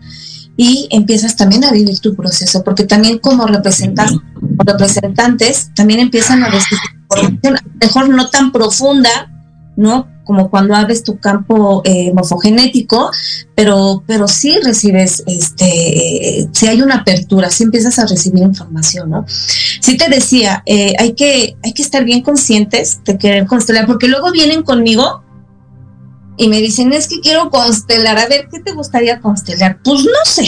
y empiezas también a vivir tu proceso, porque también como representantes, representantes también empiezan a recibir información, mejor no tan profunda, ¿no? Como cuando abres tu campo eh, morfogenético, pero, pero sí recibes, este, si hay una apertura, sí empiezas a recibir información, ¿no? Sí te decía, eh, hay, que, hay que estar bien conscientes de querer constelar, porque luego vienen conmigo y me dicen, es que quiero constelar, a ver, ¿qué te gustaría constelar? Pues no sé.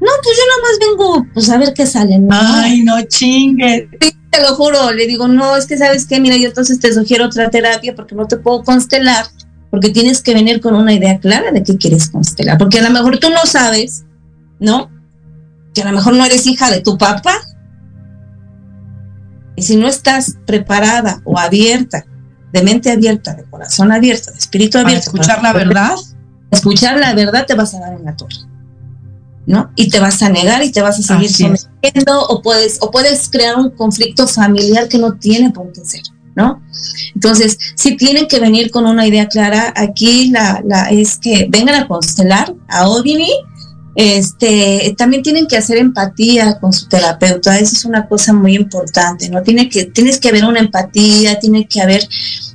No, pues yo nomás vengo, pues a ver qué sale. ¿no? Ay, no chingue. Sí, te lo juro, le digo, no, es que sabes qué, mira, yo entonces te sugiero otra terapia porque no te puedo constelar, porque tienes que venir con una idea clara de qué quieres constelar, porque a lo mejor tú no sabes, ¿no? Que a lo mejor no eres hija de tu papá. Y si no estás preparada o abierta, de mente abierta, de corazón abierto, de espíritu Para abierto, escuchar la para verdad. escuchar la verdad te vas a dar en la torre. ¿No? Y te vas a negar y te vas a seguir sometiendo o puedes, o puedes crear un conflicto familiar que no tiene por qué ser, ¿no? Entonces, si tienen que venir con una idea clara, aquí la, la es que vengan a constelar a Ovini, este, también tienen que hacer empatía con su terapeuta, eso es una cosa muy importante, ¿no? Tiene que, tienes que haber una empatía, tiene que haber,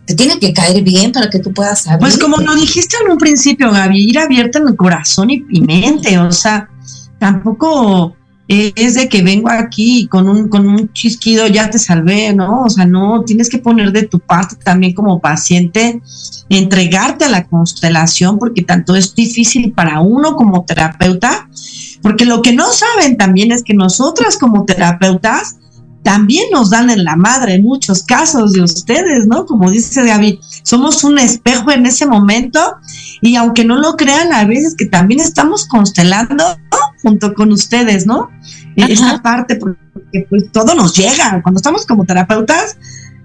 te tiene que caer bien para que tú puedas saber. Pues como lo dijiste en un principio, Gaby, ir abierta en el corazón y, y mente, o sea, tampoco es de que vengo aquí con un, con un chisquido ya te salvé, ¿no? O sea, no, tienes que poner de tu parte también como paciente, entregarte a la constelación, porque tanto es difícil para uno como terapeuta, porque lo que no saben también es que nosotras como terapeutas también nos dan en la madre en muchos casos de ustedes, ¿no? Como dice Gaby, somos un espejo en ese momento y aunque no lo crean, a veces que también estamos constelando junto con ustedes, ¿no? E- Ajá. Esa parte, porque pues todo nos llega, cuando estamos como terapeutas,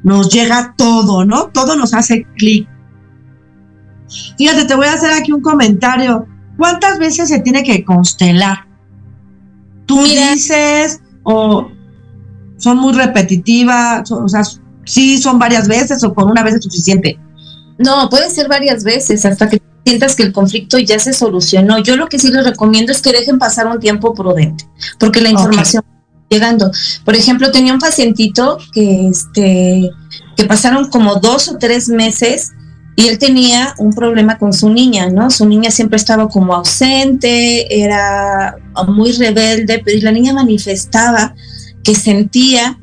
nos llega todo, ¿no? Todo nos hace clic. Fíjate, te voy a hacer aquí un comentario. ¿Cuántas veces se tiene que constelar? Tú Mira. dices, o son muy repetitivas, o sea, sí son varias veces o con una vez es suficiente. No, puede ser varias veces hasta que sientas que el conflicto ya se solucionó. Yo lo que sí les recomiendo es que dejen pasar un tiempo prudente, porque la información está llegando. Por ejemplo, tenía un pacientito que este que pasaron como dos o tres meses y él tenía un problema con su niña, ¿no? Su niña siempre estaba como ausente, era muy rebelde, pero la niña manifestaba que sentía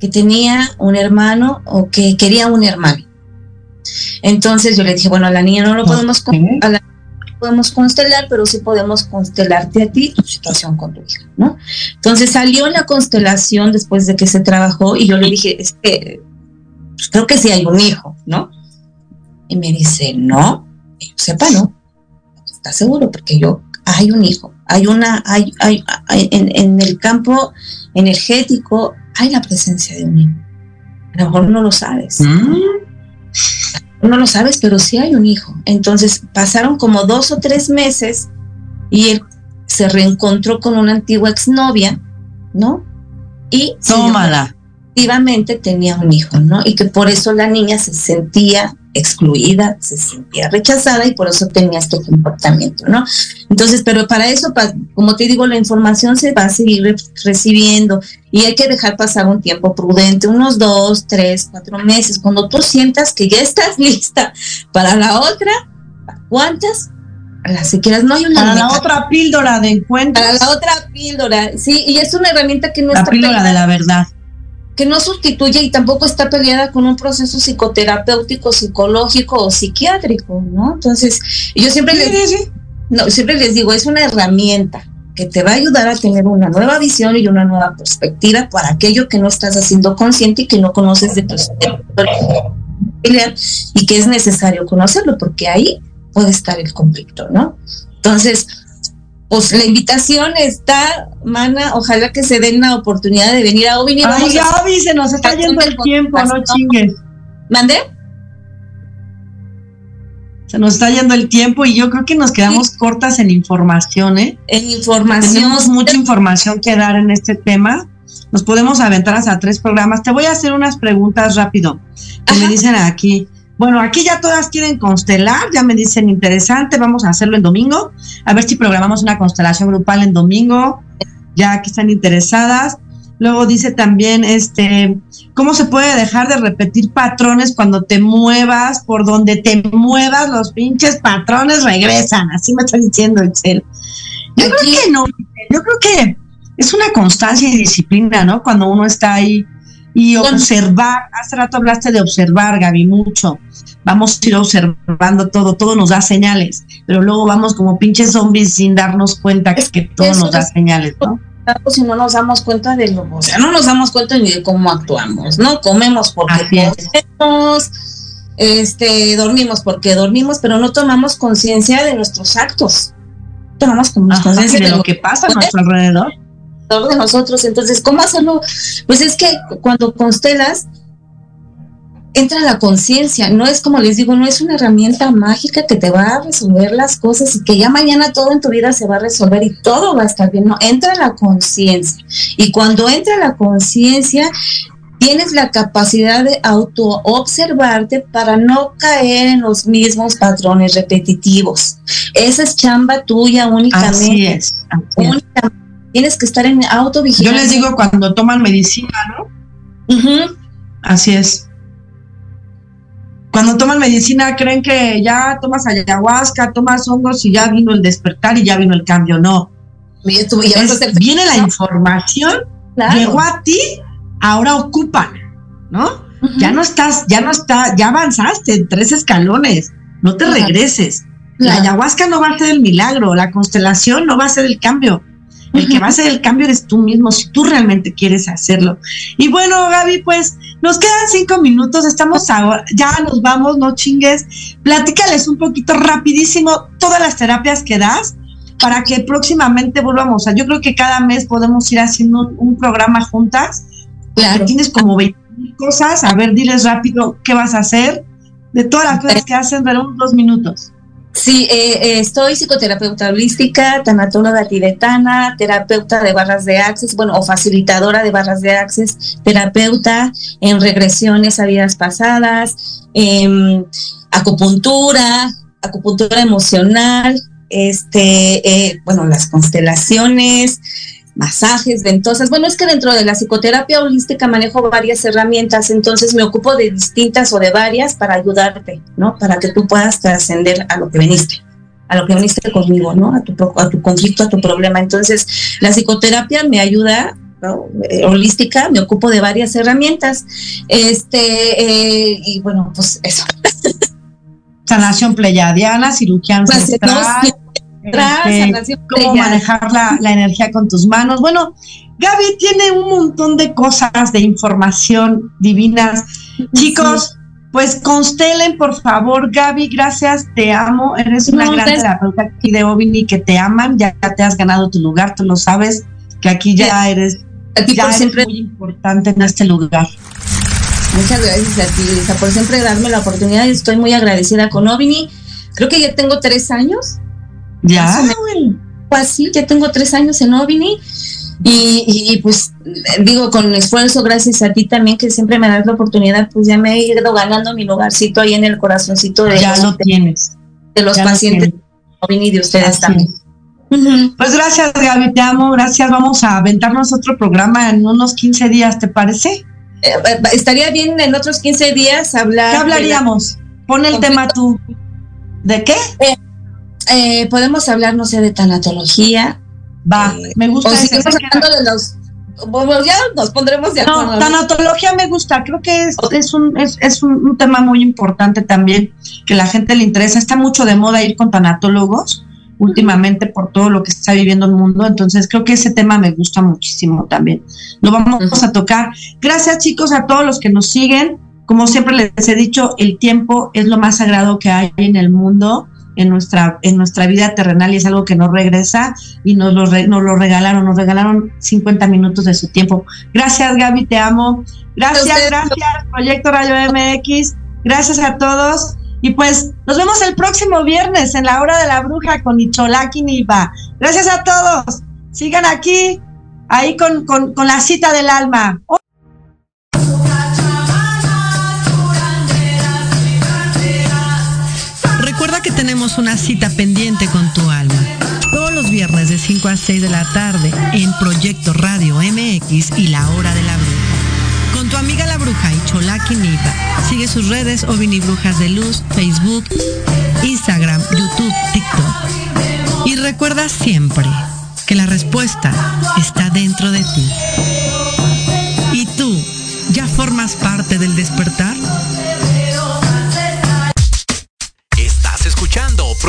que tenía un hermano o que quería un hermano. Entonces yo le dije, bueno, a la niña no lo podemos, con- a la no podemos constelar, pero sí podemos constelarte a ti tu situación con tu hija, ¿no? Entonces salió la constelación después de que se trabajó y yo le dije, es que pues, creo que sí hay un hijo, ¿no? Y me dice, no, que yo sepa, no. ¿Estás seguro? Porque yo, hay un hijo, hay una, hay, hay, hay- en, en el campo energético hay la presencia de un hijo. A lo mejor no lo sabes. Mm. No lo sabes, pero sí hay un hijo. Entonces pasaron como dos o tres meses y él se reencontró con una antigua exnovia, ¿no? Y Tómala. efectivamente tenía un hijo, ¿no? Y que por eso la niña se sentía excluida, se sentía rechazada y por eso tenía este comportamiento, ¿no? Entonces, pero para eso, pa- como te digo, la información se va a seguir re- recibiendo y hay que dejar pasar un tiempo prudente, unos dos, tres, cuatro meses. Cuando tú sientas que ya estás lista para la otra, ¿cuántas? Las que quieras, no hay una Para la otra píldora de encuentro. para la otra píldora, sí, y es una herramienta que no La está píldora pegada de la verdad. Que no sustituye y tampoco está peleada con un proceso psicoterapéutico, psicológico o psiquiátrico, ¿no? Entonces, yo siempre les, no, siempre les digo, es una herramienta que te va a ayudar a tener una nueva visión y una nueva perspectiva para aquello que no estás haciendo consciente y que no conoces de tu y que es necesario conocerlo porque ahí puede estar el conflicto, ¿no? Entonces, pues la invitación está, mana, ojalá que se den la oportunidad de venir a Ovini. Ay, Gaby, se nos está yendo el tiempo, no chingues. ¿Mande? Se nos está yendo el tiempo y yo creo que nos quedamos cortas en información, ¿eh? En información. Tenemos mucha información que dar en este tema. Nos podemos aventar hasta tres programas. Te voy a hacer unas preguntas rápido que me dicen aquí. Bueno, aquí ya todas quieren constelar, ya me dicen interesante, vamos a hacerlo en domingo, a ver si programamos una constelación grupal en domingo, ya que están interesadas. Luego dice también, este, ¿cómo se puede dejar de repetir patrones cuando te muevas? Por donde te muevas, los pinches patrones regresan. Así me está diciendo Excel. Yo creo que no, yo creo que es una constancia y disciplina, ¿no? Cuando uno está ahí y observar, hace rato hablaste de observar, Gaby, mucho. Vamos a ir observando todo, todo nos da señales, pero luego vamos como pinches zombies sin darnos cuenta que, todo nos da señales, ¿no? Si no nos damos cuenta de lo, o sea, no nos damos cuenta ni de cómo actuamos, ¿no? Comemos porque comemos, este, dormimos porque dormimos, pero no tomamos conciencia de nuestros actos. Tomamos conciencia de, lo que pasa a nuestro alrededor de nosotros. Entonces, ¿cómo hacerlo? Pues es que cuando constelas, entra la conciencia, no es como les digo, no es una herramienta mágica que te va a resolver las cosas y que ya mañana todo en tu vida se va a resolver y todo va a estar bien, no, entra la conciencia. Y cuando entra la conciencia, tienes la capacidad de auto-observarte para no caer en los mismos patrones repetitivos. Esa es chamba tuya únicamente. es. Únicamente tienes que estar en autovigilancia. Yo les digo cuando toman medicina, ¿no? Así es. Cuando toman medicina creen que ya tomas ayahuasca, tomas hongos y ya vino el despertar y ya vino el cambio. No. viene la información, llegó a ti, ahora ocupa, ¿no? Ya no estás, ya no está, ya avanzaste en tres escalones, no te regreses. La ayahuasca no va a ser el milagro, la constelación no va a ser el cambio el que va a hacer el cambio eres tú mismo, si tú realmente quieres hacerlo. Y bueno, Gaby, pues nos quedan cinco minutos, estamos ahora, ya nos vamos, no chingues. Platícales un poquito rapidísimo todas las terapias que das para que próximamente volvamos. yo creo que cada mes podemos ir haciendo un, programa juntas. Claro. Tienes como 20 cosas. A ver, diles rápido qué vas a hacer. De todas las cosas que hacen, pero dos minutos. Sí, eh, eh, estoy psicoterapeuta holística, tanatóloga tibetana, terapeuta de barras de access, bueno, o facilitadora de barras de access, terapeuta en regresiones a vidas pasadas, em, acupuntura, acupuntura emocional, este, eh, bueno, las constelaciones, masajes, ventosas. Bueno, es que dentro de la psicoterapia holística manejo varias herramientas, entonces me ocupo de distintas o de varias para ayudarte, ¿no? Para que tú puedas trascender a lo que veniste, a lo que veniste conmigo, ¿no? A tu, a tu conflicto, a tu problema. Entonces, la psicoterapia me ayuda eh, holística, me ocupo de varias herramientas. Este, eh, y bueno, pues eso. Sanación pleyadiana, cirugía pues, ancestral. Este, cómo manejar la, energía con tus manos. Bueno, Gaby tiene un montón de cosas, de información divinas. Chicos, pues constelen, por favor. Gaby, gracias, te amo. Eres una gran terapeuta aquí de Ovini que te aman. Ya, te has ganado tu lugar, tú lo sabes, que aquí ya eres, ya siempre muy importante en este lugar. Muchas gracias a ti, Lisa, por siempre darme la oportunidad. Estoy muy agradecida con Ovini. Creo que ya tengo tres años ya. Pues sí, ya tengo tres años en Ovini. Y, pues digo, con esfuerzo, gracias a ti también, que siempre me das la oportunidad, pues ya me he ido ganando mi lugarcito ahí en el corazoncito de ya lo tienes. De los pacientes de Ovini y de ustedes también. Pues gracias, Gaby, te amo, gracias. Vamos a aventarnos otro programa en unos 15 días, ¿te parece? Eh, eh, estaría bien en otros 15 días hablar. ¿Qué hablaríamos? Pon el tema tú. ¿De qué? Eh, eh, podemos hablar, no sé, de tanatología. Va, eh, me gusta. O hablando de los Bueno, ya nos pondremos de acuerdo. No, tanatología me gusta, creo que es, es, un, es, es un, un tema muy importante también, que la gente le interesa. Está mucho de moda ir con tanatólogos últimamente por todo lo que está viviendo el mundo, entonces creo que ese tema me gusta muchísimo también. Lo vamos a tocar. Gracias chicos a todos los que nos siguen. Como siempre les he dicho, el tiempo es lo más sagrado que hay en el mundo en nuestra, en nuestra vida terrenal y es algo que no regresa y nos lo, re- nos lo regalaron, nos regalaron 50 minutos de su tiempo. Gracias Gaby, te amo. Gracias, gracias Proyecto Radio MX, gracias a todos y pues nos vemos el próximo viernes en la hora de la bruja con Icholaki Nipa. Gracias a todos, sigan aquí, ahí con, con, con la cita del alma. Tenemos una cita pendiente con tu alma. Todos los viernes de 5 a 6 de la tarde en Proyecto Radio MX y La Hora de la Bruja. Con tu amiga la bruja y Cholaki Nipa. Sigue sus redes o Brujas de Luz, Facebook, Instagram, YouTube, TikTok. Y recuerda siempre que la respuesta está dentro de ti. ¿Y tú ya formas parte del despertar?